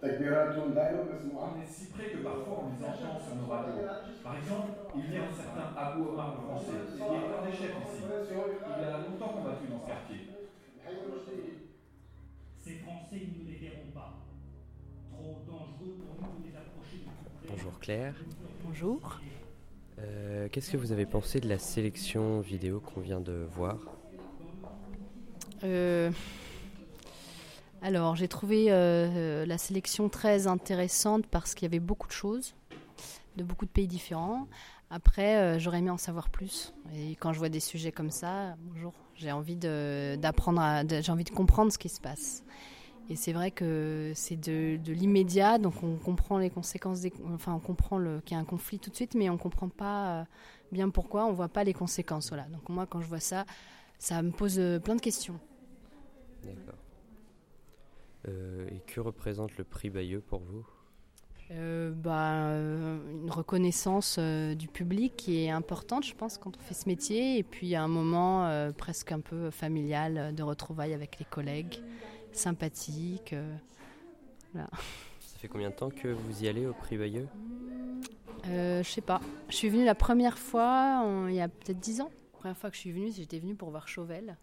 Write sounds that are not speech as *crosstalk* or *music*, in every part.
On est si près que parfois on les entend sur nos radios. Par exemple, il y a un certain Abou Omar le français, qui est un des ici. Il y a longtemps qu'on combattu dans ce quartier. Ces Français, nous ne les verrons pas. Trop dangereux pour nous de les approcher. Bonjour Claire. Bonjour. Euh, qu'est-ce que vous avez pensé de la sélection vidéo qu'on vient de voir? Euh, alors, j'ai trouvé euh, la sélection très intéressante parce qu'il y avait beaucoup de choses, de beaucoup de pays différents. Après, euh, j'aurais aimé en savoir plus. Et quand je vois des sujets comme ça, bonjour, j'ai envie d'apprendre, j'ai envie de comprendre ce qui se passe. Et c'est vrai que c'est de, l'immédiat, donc on comprend les conséquences, enfin on comprend qu'il y a un conflit tout de suite, mais on comprend pas euh, bien pourquoi, on voit pas les conséquences. Donc moi, quand je vois ça, ça me pose euh, plein de questions. Euh, et que représente le prix Bayeux pour vous? Euh, bah, euh, une reconnaissance euh, du public qui est importante, je pense, quand on fait ce métier. Et puis un moment euh, presque un peu familial de retrouvailles avec les collègues, sympathique. euh. Ça fait combien de temps que vous y allez au prix Bayeux? Je sais pas. Je suis venue la première fois il y a peut-être dix ans. La première fois que je suis venue, j'étais venue pour voir Chauvel.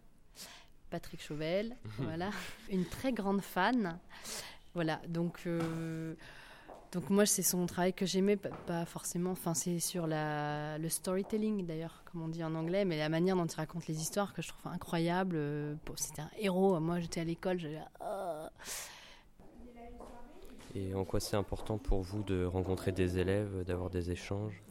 Patrick Chauvel, *laughs* voilà. Une très grande fan. Voilà, donc, euh, donc moi, c'est son travail que j'aimais, pas, pas forcément. Enfin, c'est sur la, le storytelling, d'ailleurs, comme on dit en anglais, mais la manière dont il raconte les histoires que je trouve incroyable. Euh, bon, C'était un héros. Moi, j'étais à l'école, j'allais. Ah. Et en quoi c'est important pour vous de rencontrer des élèves, d'avoir des échanges?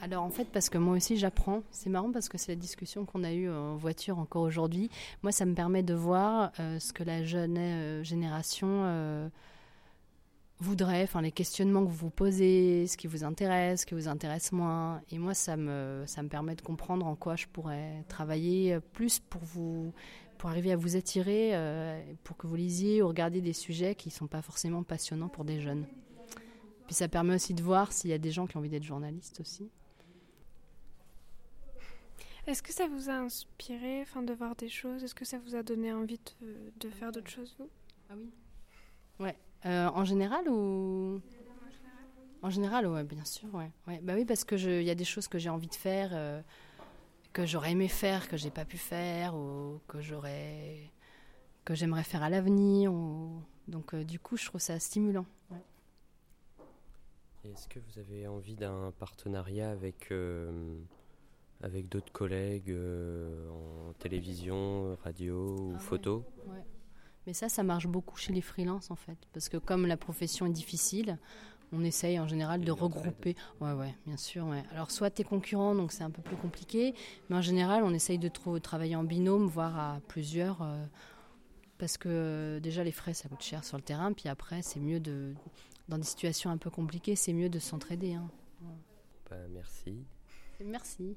Alors en fait, parce que moi aussi j'apprends. C'est marrant parce que c'est la discussion qu'on a eue en voiture encore aujourd'hui. Moi, ça me permet de voir euh, ce que la jeune euh, génération euh, voudrait, enfin les questionnements que vous vous posez, ce qui vous intéresse, ce qui vous intéresse moins. Et moi, ça me, ça me permet de comprendre en quoi je pourrais travailler plus pour vous pour arriver à vous attirer, pour que vous lisiez ou regardiez des sujets qui ne sont pas forcément passionnants pour des jeunes. Puis ça permet aussi de voir s'il y a des gens qui ont envie d'être journalistes aussi. Est-ce que ça vous a inspiré enfin, de voir des choses? Est-ce que ça vous a donné envie de, de faire d'autres choses, vous? Ah oui Ouais. Euh, en général ou? En général, ouais, bien sûr, ouais. ouais. Bah oui, parce que je- il y a des choses que j'ai envie de faire, euh, que j'aurais aimé faire, que j'ai pas pu faire, ou que j'aurais, que j'aimerais faire à l'avenir. Ou... Donc euh, du coup, je trouve ça stimulant. ouais. Est-ce que vous avez envie d'un partenariat avec, euh, avec d'autres collègues euh, en télévision, radio ou Ah photo? Ouais. Mais ça, ça marche beaucoup chez les freelances en fait, parce que comme la profession est difficile, on essaye en général de regrouper. Ouais, ouais, bien sûr. Ouais. Alors soit t'es concurrent, donc c'est un peu plus compliqué, mais en général, on essaye de travailler en binôme, voire à plusieurs, euh, parce que euh, déjà les frais ça coûte cher sur le terrain, puis après c'est mieux de, dans des situations un peu compliquées, c'est mieux de s'entraider. hein. Bah, Merci. Merci.